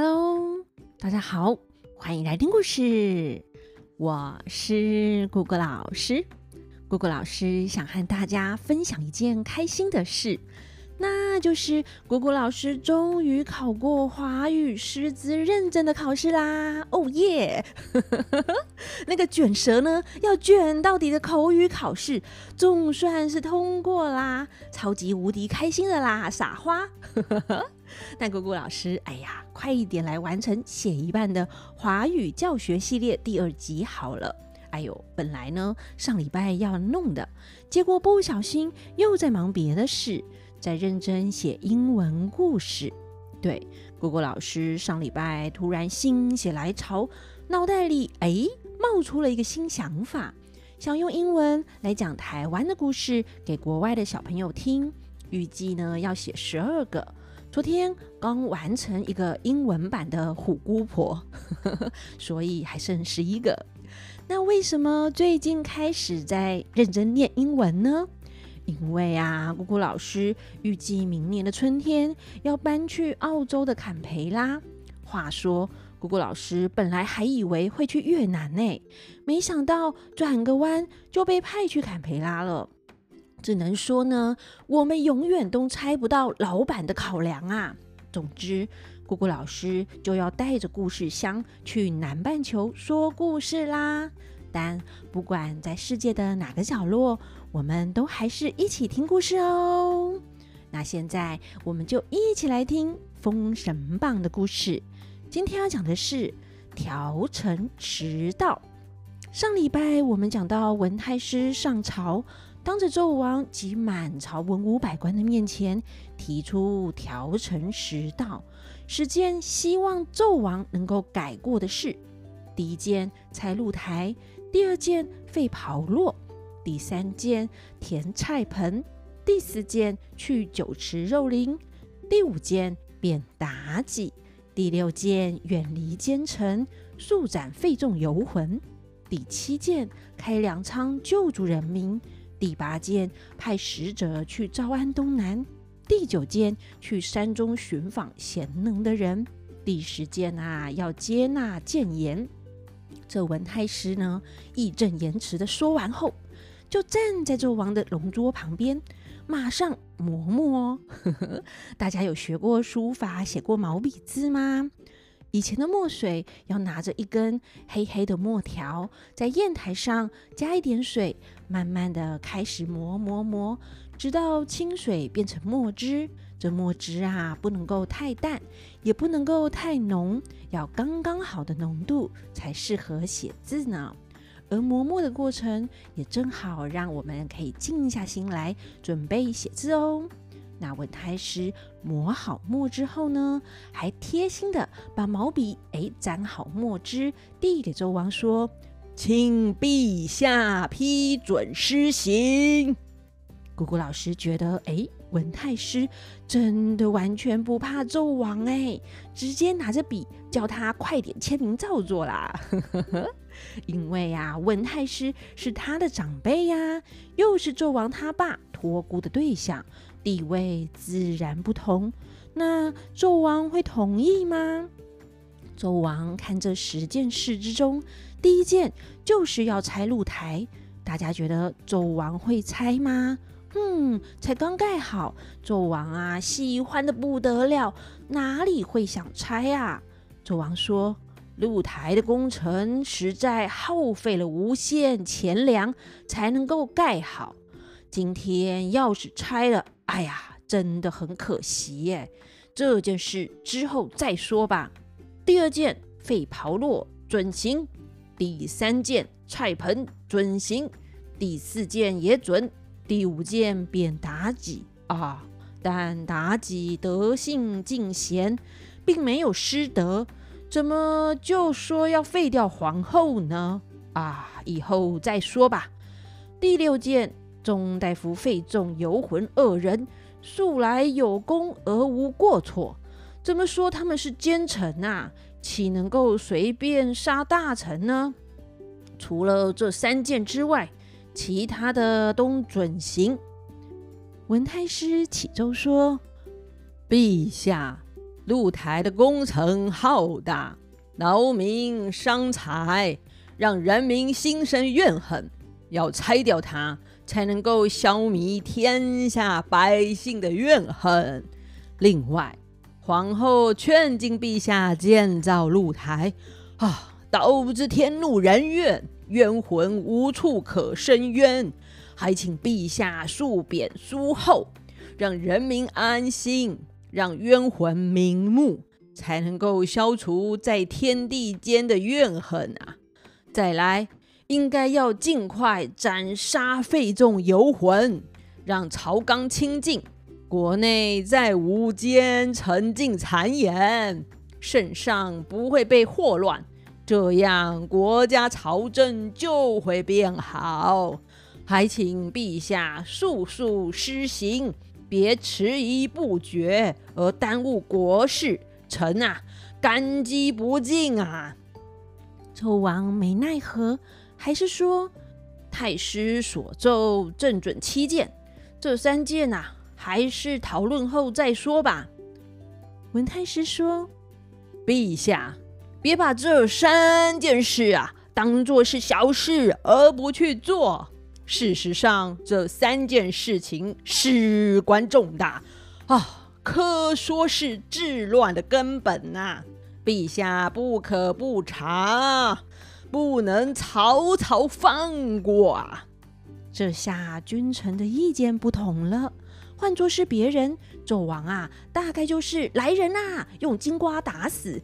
Hello，大家好，欢迎来听故事。我是姑姑老师，姑姑老师想和大家分享一件开心的事。那就是果果老师终于考过华语师资认证的考试啦！哦耶！那个卷舌呢，要卷到底的口语考试，总算是通过啦，超级无敌开心的啦，傻花！那果果老师，哎呀，快一点来完成写一半的华语教学系列第二集好了。哎呦，本来呢上礼拜要弄的，结果不小心又在忙别的事。在认真写英文故事，对，姑姑老师上礼拜突然心血来潮，脑袋里哎冒出了一个新想法，想用英文来讲台湾的故事给国外的小朋友听。预计呢要写十二个，昨天刚完成一个英文版的虎姑婆，呵呵，所以还剩十一个。那为什么最近开始在认真念英文呢？因为啊，姑姑老师预计明年的春天要搬去澳洲的坎培拉。话说，姑姑老师本来还以为会去越南呢，没想到转个弯就被派去坎培拉了。只能说呢，我们永远都猜不到老板的考量啊。总之，姑姑老师就要带着故事箱去南半球说故事啦。但不管在世界的哪个角落，我们都还是一起听故事哦。那现在我们就一起来听《封神榜》的故事。今天要讲的是条城迟到。上礼拜我们讲到文太师上朝，当着纣王及满朝文武百官的面前，提出条城迟到，十件希望纣王能够改过的事。第一件拆露台。第二件废炮烙，第三件填菜盆，第四件去酒池肉林，第五件贬妲己，第六件远离奸臣，速斩费仲游魂，第七件开粮仓救助人民，第八件派使者去招安东南，第九件去山中寻访贤能的人，第十件啊要接纳谏言。这文太师呢，义正言辞的说完后，就站在纣王的龙桌旁边，马上磨墨哦。大家有学过书法、写过毛笔字吗？以前的墨水要拿着一根黑黑的墨条，在砚台上加一点水，慢慢的开始磨磨磨，直到清水变成墨汁。这墨汁啊，不能够太淡，也不能够太浓，要刚刚好的浓度才适合写字呢。而磨墨的过程也正好让我们可以静下心来准备写字哦。那文太师磨好墨之后呢，还贴心的把毛笔哎沾好墨汁，递给周王说：“请陛下批准施行。”姑姑老师觉得，哎，文太师真的完全不怕纣王哎，直接拿着笔叫他快点签名照做啦。因为呀、啊，文太师是他的长辈呀，又是纣王他爸托孤的对象，地位自然不同。那纣王会同意吗？纣王看这十件事之中，第一件就是要拆露台，大家觉得纣王会拆吗？嗯，才刚盖好，纣王啊，喜欢的不得了，哪里会想拆啊？纣王说：“露台的工程实在耗费了无限钱粮，才能够盖好。今天要是拆了，哎呀，真的很可惜耶。这件事之后再说吧。第二件废袍落准行，第三件菜盆准行，第四件也准。”第五件贬妲己啊，但妲己德性尽贤，并没有失德，怎么就说要废掉皇后呢？啊，以后再说吧。第六件，中大夫费仲游魂二人，素来有功而无过错，怎么说他们是奸臣啊？岂能够随便杀大臣呢？除了这三件之外。其他的都准行。文太师启奏说：“陛下，露台的工程浩大，劳民伤财，让人民心生怨恨，要拆掉它，才能够消弭天下百姓的怨恨。另外，皇后劝进陛下建造露台，啊，导致天怒人怨，冤魂无处可伸冤，还请陛下恕贬书后，让人民安心。让冤魂瞑目，才能够消除在天地间的怨恨啊！再来，应该要尽快斩杀费仲游魂，让朝纲清净，国内再无奸臣进谗言，圣上不会被祸乱，这样国家朝政就会变好。还请陛下速速施行。别迟疑不决，而耽误国事，臣啊，感激不尽啊！纣王没奈何，还是说：“太师所奏，正准七件，这三件啊，还是讨论后再说吧。”文太师说：“陛下，别把这三件事啊，当做是小事而不去做。”事实上，这三件事情事关重大啊，可说是治乱的根本呐、啊。陛下不可不查，不能草草放过啊。这下君臣的意见不同了。换作是别人，纣王啊，大概就是来人呐，用金瓜打死；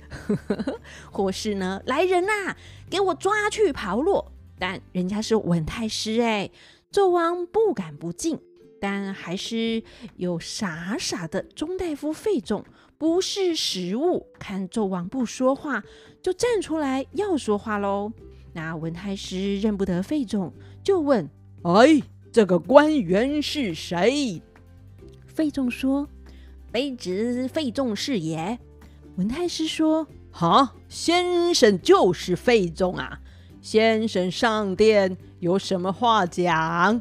或是呢，来人呐，给我抓去炮烙。但人家是文太师哎，纣王不敢不敬，但还是有傻傻的钟大夫费仲不识时务，看纣王不说话，就站出来要说话喽。那文太师认不得费仲，就问：“哎，这个官员是谁？”费仲说：“卑职费仲是也。”文太师说：“哈，先生就是费仲啊。”先生上殿有什么话讲？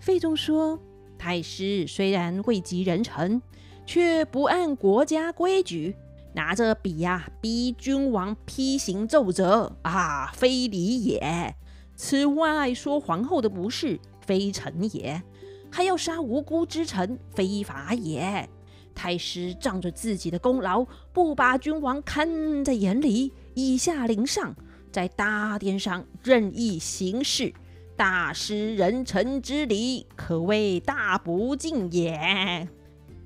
费仲说：“太师虽然位极人臣，却不按国家规矩，拿着笔呀、逼君王批行奏折啊，非礼也。此外说皇后的不是，非臣也；还要杀无辜之臣，非法也。太师仗着自己的功劳，不把君王看在眼里，以下凌上。”在大殿上任意行事，大失人臣之礼，可谓大不敬也。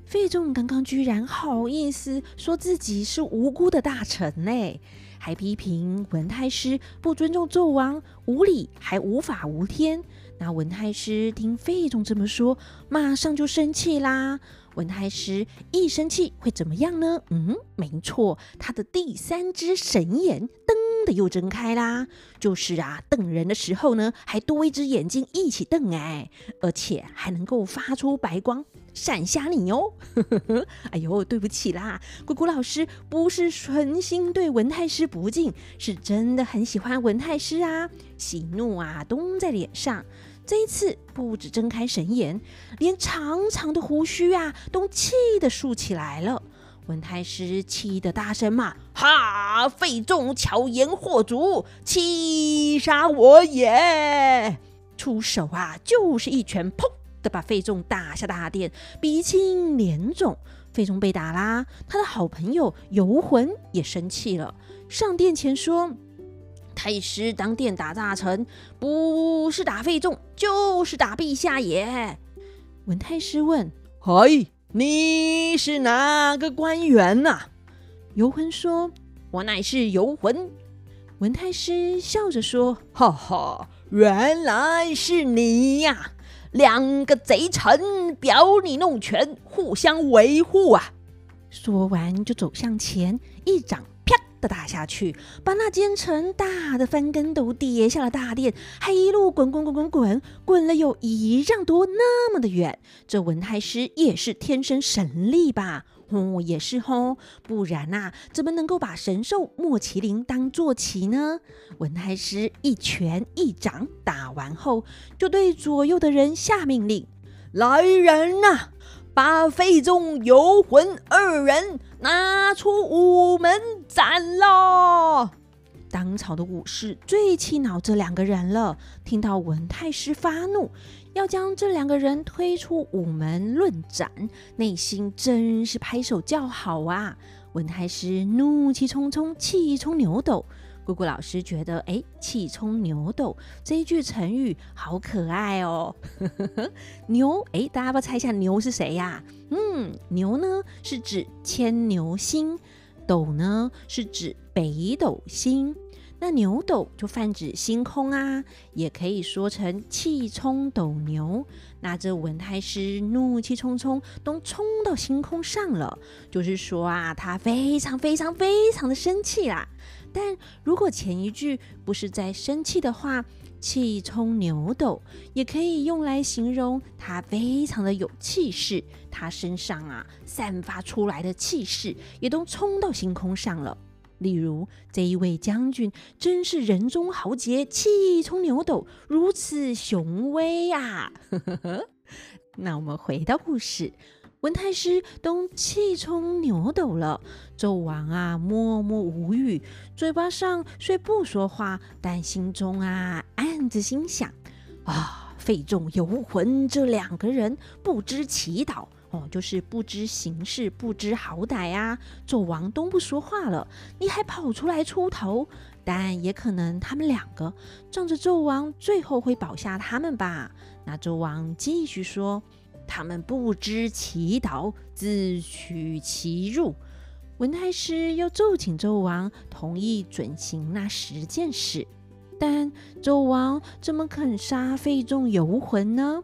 费仲刚刚居然好意思说自己是无辜的大臣呢，还批评文太师不尊重纣王，无礼还无法无天。那文太师听费仲这么说，马上就生气啦。文太师一生气会怎么样呢？嗯，没错，他的第三只神眼瞪的又睁开啦。就是啊，瞪人的时候呢，还多一只眼睛一起瞪哎，而且还能够发出白光闪瞎你哦。哎呦，对不起啦，咕咕老师不是存心对文太师不敬，是真的很喜欢文太师啊，喜怒啊都在脸上。这一次不止睁开神眼，连长长的胡须啊都气得竖起来了。文太师气得大声骂：“哈！费仲巧言惑主，欺杀我也！”出手啊，就是一拳，砰的把费仲打下大殿，鼻青脸肿。费仲被打啦，他的好朋友游魂也生气了，上殿前说。太师当殿打大臣，不是打费仲，就是打陛下也。文太师问：“嘿，你是哪个官员呐、啊？”游魂说：“我乃是游魂。”文太师笑着说：“哈哈，原来是你呀！两个贼臣表里弄权，互相维护啊！”说完就走向前，一掌。的打下去，把那奸臣打得翻跟斗，跌下了大殿，还一路滚滚滚滚滚，滚了有一丈多那么的远。这文太师也是天生神力吧？哦，也是吼，不然呐、怎么能够把神兽莫麒麟当坐骑呢？文太师一拳一掌打完后，就对左右的人下命令：“来人呐，把费仲、游魂二人。”拿出午门斩喽！当朝的武士最气恼这两个人了，听到文太师发怒，要将这两个人推出午门论斩，内心真是拍手叫好啊！文太师怒气冲冲，气冲牛斗。姑姑老师觉得，哎，气冲牛斗这一句成语好可爱哦。牛，哎，大家要不要猜一下牛是谁呀？嗯，牛呢是指牵牛星，斗呢是指北斗星。那牛斗就泛指星空啊，也可以说成气冲斗牛。那这文太师怒气冲冲，都冲到星空上了，就是说啊，他非常非常非常的生气啦。但如果前一句不是在生气的话，气冲牛斗也可以用来形容他非常的有气势，他身上啊散发出来的气势也都冲到星空上了。例如这一位将军真是人中豪杰，气冲牛斗，如此雄威呀！那我们回到故事，文太师都气冲牛斗了，纣王啊默默无语，嘴巴上虽不说话，但心中啊暗自心想：啊，费仲、游魂这两个人不知祈祷。哦，就是不知形势，不知好歹啊！纣王都不说话了，你还跑出来出头？但也可能他们两个仗着纣王最后会保下他们吧？那纣王继续说：“他们不知祈祷，自取其辱。”文太师又奏请纣王同意准行那十件事，但纣王怎么肯杀费仲、游魂呢？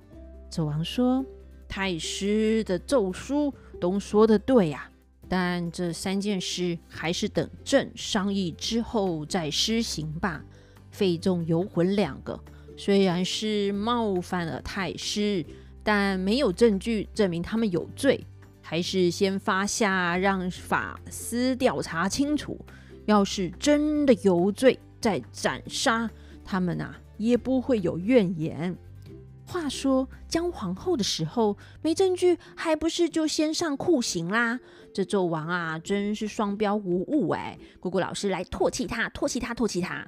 纣王说。太师的奏书都说的对呀，但这三件事还是等朕商议之后再施行吧。费仲、游魂两个虽然是冒犯了太师，但没有证据证明他们有罪，还是先发下让法司调查清楚。要是真的有罪，再斩杀他们啊，也不会有怨言。话说姜皇后的时候没证据，还不是就先上酷刑啦？这纣王啊，真是双标无误哎！姑姑老师来唾弃他，唾弃他，唾弃他。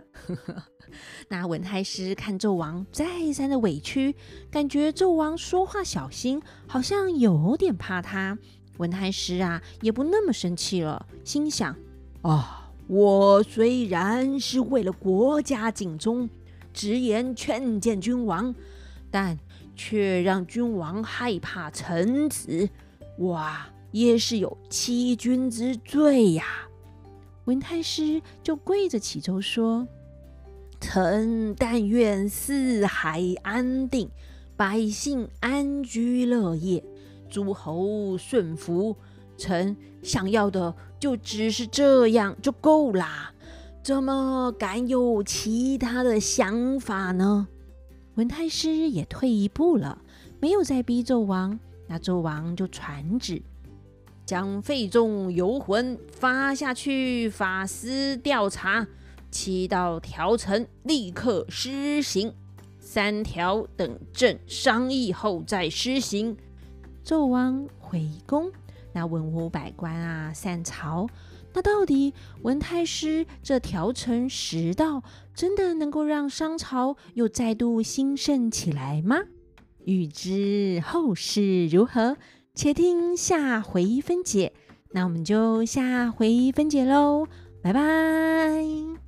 那文太师看纣王再三的委屈，感觉纣王说话小心，好像有点怕他。文太师啊，也不那么生气了，心想：啊，我虽然是为了国家尽忠，直言劝谏君王。但却让君王害怕臣子，哇，也是有欺君之罪呀！文太师就跪着祈求说：“臣但愿四海安定，百姓安居乐业，诸侯顺服。臣想要的就只是这样就够啦，怎么敢有其他的想法呢？”文太师也退一步了，没有再逼纣王。那纣王就传旨，将费仲、游魂发下去，法司调查，七道条臣立刻施行，三条等朕商议后再施行。纣王回宫，那文武百官啊散朝。那到底文太师这条成十道真的能够让商朝又再度兴盛起来吗？欲知后事如何，且听下回分解。那我们就下回分解喽，拜拜。